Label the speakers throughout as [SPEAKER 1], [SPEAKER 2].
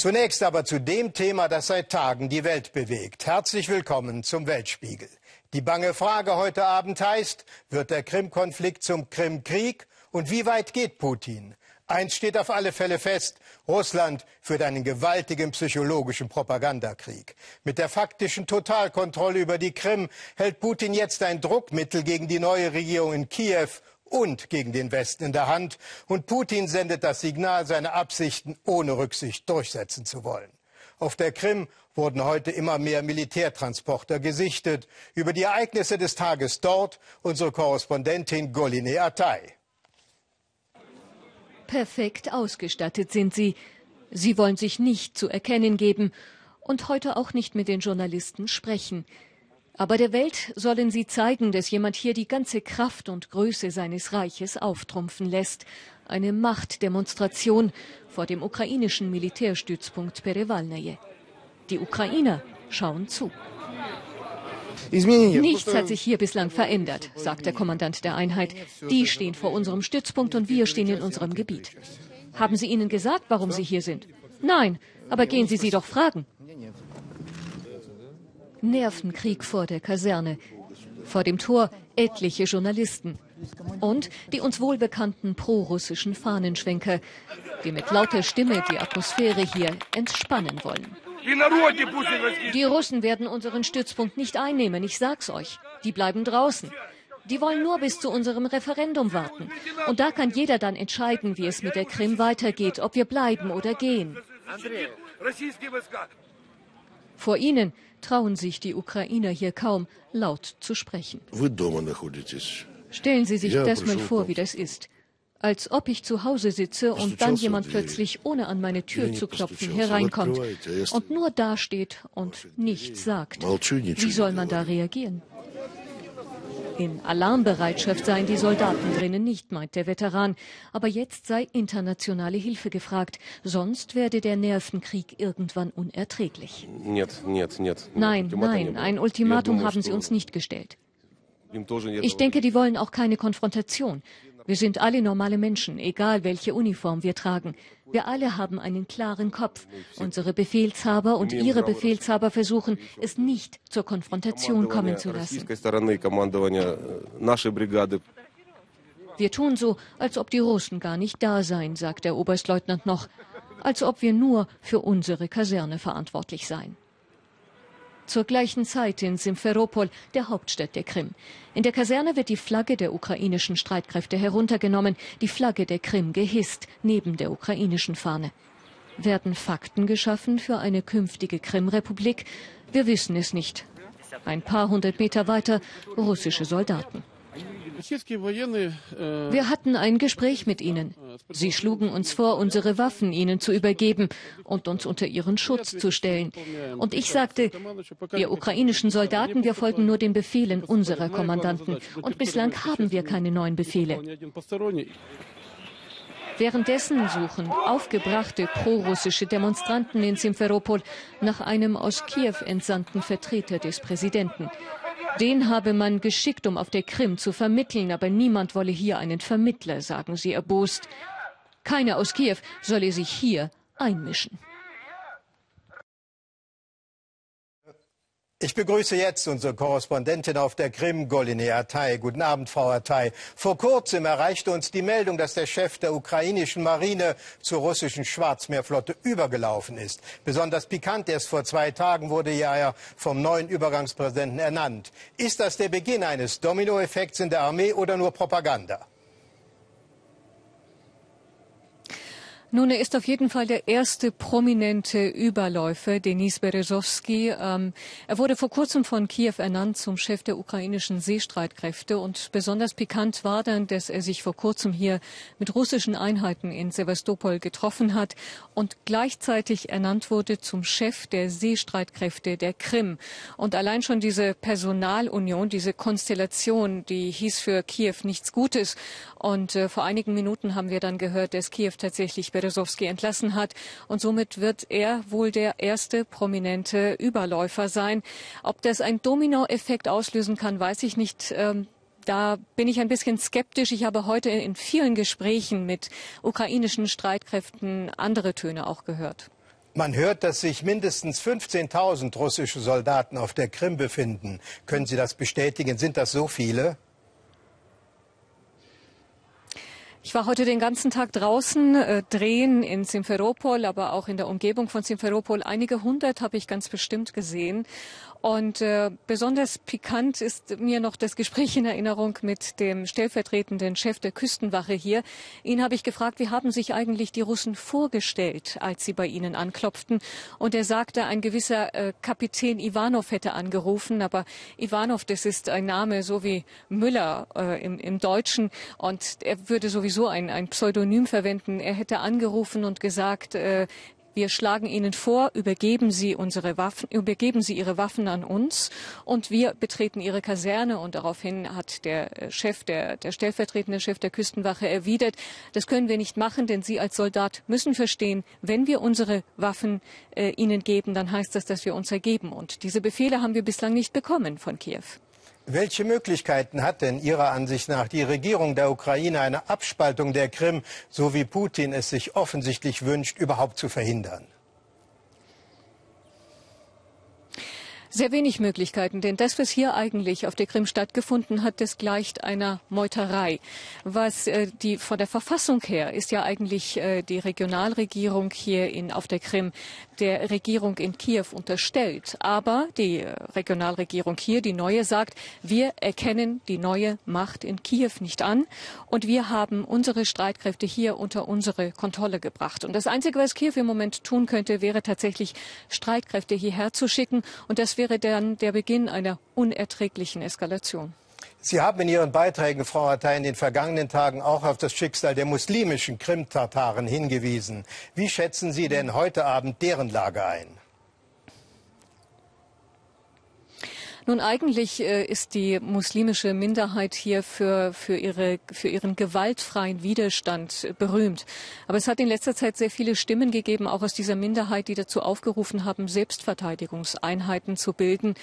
[SPEAKER 1] Zunächst aber zu dem Thema, das seit Tagen die Welt bewegt. Herzlich willkommen zum Weltspiegel. Die bange Frage heute Abend heißt, wird der Krim-Konflikt zum Krim-Krieg und wie weit geht Putin? Eins steht auf alle Fälle fest, Russland führt einen gewaltigen psychologischen Propagandakrieg. Mit der faktischen Totalkontrolle über die Krim hält Putin jetzt ein Druckmittel gegen die neue Regierung in Kiew und gegen den Westen in der Hand. Und Putin sendet das Signal, seine Absichten ohne Rücksicht durchsetzen zu wollen. Auf der Krim wurden heute immer mehr Militärtransporter gesichtet. Über die Ereignisse des Tages dort unsere Korrespondentin Goline Atay.
[SPEAKER 2] Perfekt ausgestattet sind sie. Sie wollen sich nicht zu erkennen geben und heute auch nicht mit den Journalisten sprechen. Aber der Welt sollen sie zeigen, dass jemand hier die ganze Kraft und Größe seines Reiches auftrumpfen lässt. Eine Machtdemonstration vor dem ukrainischen Militärstützpunkt Perevalnaje. Die Ukrainer schauen zu. Nichts hat sich hier bislang verändert, sagt der Kommandant der Einheit. Die stehen vor unserem Stützpunkt und wir stehen in unserem Gebiet. Haben Sie ihnen gesagt, warum Sie hier sind? Nein, aber gehen Sie sie doch fragen. Nervenkrieg vor der Kaserne. Vor dem Tor etliche Journalisten. Und die uns wohlbekannten prorussischen Fahnenschwenker, die mit lauter Stimme die Atmosphäre hier entspannen wollen. Die Russen werden unseren Stützpunkt nicht einnehmen, ich sag's euch. Die bleiben draußen. Die wollen nur bis zu unserem Referendum warten. Und da kann jeder dann entscheiden, wie es mit der Krim weitergeht, ob wir bleiben oder gehen. Vor ihnen trauen sich die Ukrainer hier kaum, laut zu sprechen. Stellen Sie sich das mal vor, wie das ist. Als ob ich zu Hause sitze und dann jemand plötzlich, ohne an meine Tür zu klopfen, hereinkommt und nur dasteht und nichts sagt. Wie soll man da reagieren? In Alarmbereitschaft seien die Soldaten drinnen nicht, meint der Veteran. Aber jetzt sei internationale Hilfe gefragt. Sonst werde der Nervenkrieg irgendwann unerträglich. Nein, nein, ein Ultimatum haben sie uns nicht gestellt. Ich denke, die wollen auch keine Konfrontation. Wir sind alle normale Menschen, egal welche Uniform wir tragen. Wir alle haben einen klaren Kopf. Unsere Befehlshaber und ihre Befehlshaber versuchen, es nicht zur Konfrontation kommen zu lassen. Wir tun so, als ob die Russen gar nicht da seien, sagt der Oberstleutnant noch, als ob wir nur für unsere Kaserne verantwortlich seien zur gleichen Zeit in Simferopol, der Hauptstadt der Krim. In der Kaserne wird die Flagge der ukrainischen Streitkräfte heruntergenommen, die Flagge der Krim gehisst, neben der ukrainischen Fahne. Werden Fakten geschaffen für eine künftige Krimrepublik? Wir wissen es nicht. Ein paar hundert Meter weiter russische Soldaten. Wir hatten ein Gespräch mit ihnen. Sie schlugen uns vor, unsere Waffen ihnen zu übergeben und uns unter ihren Schutz zu stellen. Und ich sagte, wir ukrainischen Soldaten, wir folgen nur den Befehlen unserer Kommandanten. Und bislang haben wir keine neuen Befehle. Währenddessen suchen aufgebrachte prorussische Demonstranten in Simferopol nach einem aus Kiew entsandten Vertreter des Präsidenten. Den habe man geschickt, um auf der Krim zu vermitteln, aber niemand wolle hier einen Vermittler, sagen sie erbost. Keiner aus Kiew solle sich hier einmischen.
[SPEAKER 1] Ich begrüße jetzt unsere Korrespondentin auf der Krim, Goline Atay. Guten Abend, Frau Atay. Vor kurzem erreichte uns die Meldung, dass der Chef der ukrainischen Marine zur russischen Schwarzmeerflotte übergelaufen ist. Besonders pikant, erst vor zwei Tagen wurde er vom neuen Übergangspräsidenten ernannt. Ist das der Beginn eines Dominoeffekts in der Armee oder nur Propaganda?
[SPEAKER 2] Nun, er ist auf jeden Fall der erste prominente Überläufer, Denis Berezowski. Ähm, er wurde vor kurzem von Kiew ernannt zum Chef der ukrainischen Seestreitkräfte und besonders pikant war dann, dass er sich vor kurzem hier mit russischen Einheiten in Sevastopol getroffen hat und gleichzeitig ernannt wurde zum Chef der Seestreitkräfte der Krim. Und allein schon diese Personalunion, diese Konstellation, die hieß für Kiew nichts Gutes. Und äh, vor einigen Minuten haben wir dann gehört, dass Kiew tatsächlich Berezowski entlassen hat. Und somit wird er wohl der erste prominente Überläufer sein. Ob das ein Dominoeffekt auslösen kann, weiß ich nicht. Ähm, da bin ich ein bisschen skeptisch. Ich habe heute in vielen Gesprächen mit ukrainischen Streitkräften andere Töne auch gehört.
[SPEAKER 1] Man hört, dass sich mindestens 15.000 russische Soldaten auf der Krim befinden. Können Sie das bestätigen? Sind das so viele?
[SPEAKER 2] Ich war heute den ganzen Tag draußen äh, drehen in Simferopol, aber auch in der Umgebung von Simferopol. Einige hundert habe ich ganz bestimmt gesehen. Und äh, besonders pikant ist mir noch das Gespräch in Erinnerung mit dem stellvertretenden Chef der Küstenwache hier. Ihn habe ich gefragt, wie haben sich eigentlich die Russen vorgestellt, als sie bei ihnen anklopften. Und er sagte, ein gewisser äh, Kapitän Ivanov hätte angerufen. Aber Ivanov, das ist ein Name so wie Müller äh, im, im Deutschen. Und er würde sowieso ein, ein Pseudonym verwenden. Er hätte angerufen und gesagt, äh, wir schlagen Ihnen vor, übergeben Sie unsere Waffen, übergeben Sie Ihre Waffen an uns und wir betreten Ihre Kaserne. Und daraufhin hat der äh, Chef, der, der stellvertretende Chef der Küstenwache erwidert, das können wir nicht machen, denn Sie als Soldat müssen verstehen, wenn wir unsere Waffen äh, Ihnen geben, dann heißt das, dass wir uns ergeben. Und diese Befehle haben wir bislang nicht bekommen von Kiew.
[SPEAKER 1] Welche Möglichkeiten hat denn Ihrer Ansicht nach die Regierung der Ukraine, eine Abspaltung der Krim, so wie Putin es sich offensichtlich wünscht, überhaupt zu verhindern?
[SPEAKER 2] Sehr wenig Möglichkeiten, denn das, was hier eigentlich auf der Krim stattgefunden hat, das gleicht einer Meuterei. Was äh, die von der Verfassung her ist ja eigentlich äh, die Regionalregierung hier in, auf der Krim der Regierung in Kiew unterstellt. Aber die äh, Regionalregierung hier, die neue, sagt, wir erkennen die neue Macht in Kiew nicht an und wir haben unsere Streitkräfte hier unter unsere Kontrolle gebracht. Und das Einzige, was Kiew im Moment tun könnte, wäre tatsächlich Streitkräfte hierher zu schicken und das wäre dann der Beginn einer unerträglichen Eskalation.
[SPEAKER 1] Sie haben in Ihren Beiträgen, Frau Ratay, in den vergangenen Tagen auch auf das Schicksal der muslimischen Krim-Tataren hingewiesen. Wie schätzen Sie denn heute Abend deren Lage ein?
[SPEAKER 2] Nun, eigentlich äh, ist die muslimische Minderheit hier für, für, ihre, für ihren gewaltfreien Widerstand äh, berühmt. Aber es hat in letzter Zeit sehr viele Stimmen gegeben, auch aus dieser Minderheit, die dazu aufgerufen haben, Selbstverteidigungseinheiten zu bilden.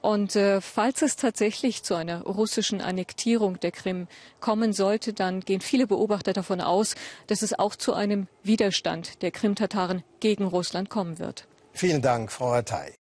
[SPEAKER 2] Und äh, falls es tatsächlich zu einer russischen Annektierung der Krim kommen sollte, dann gehen viele Beobachter davon aus, dass es auch zu einem Widerstand der Krim-Tataren gegen Russland kommen wird.
[SPEAKER 1] Vielen Dank, Frau Ratay.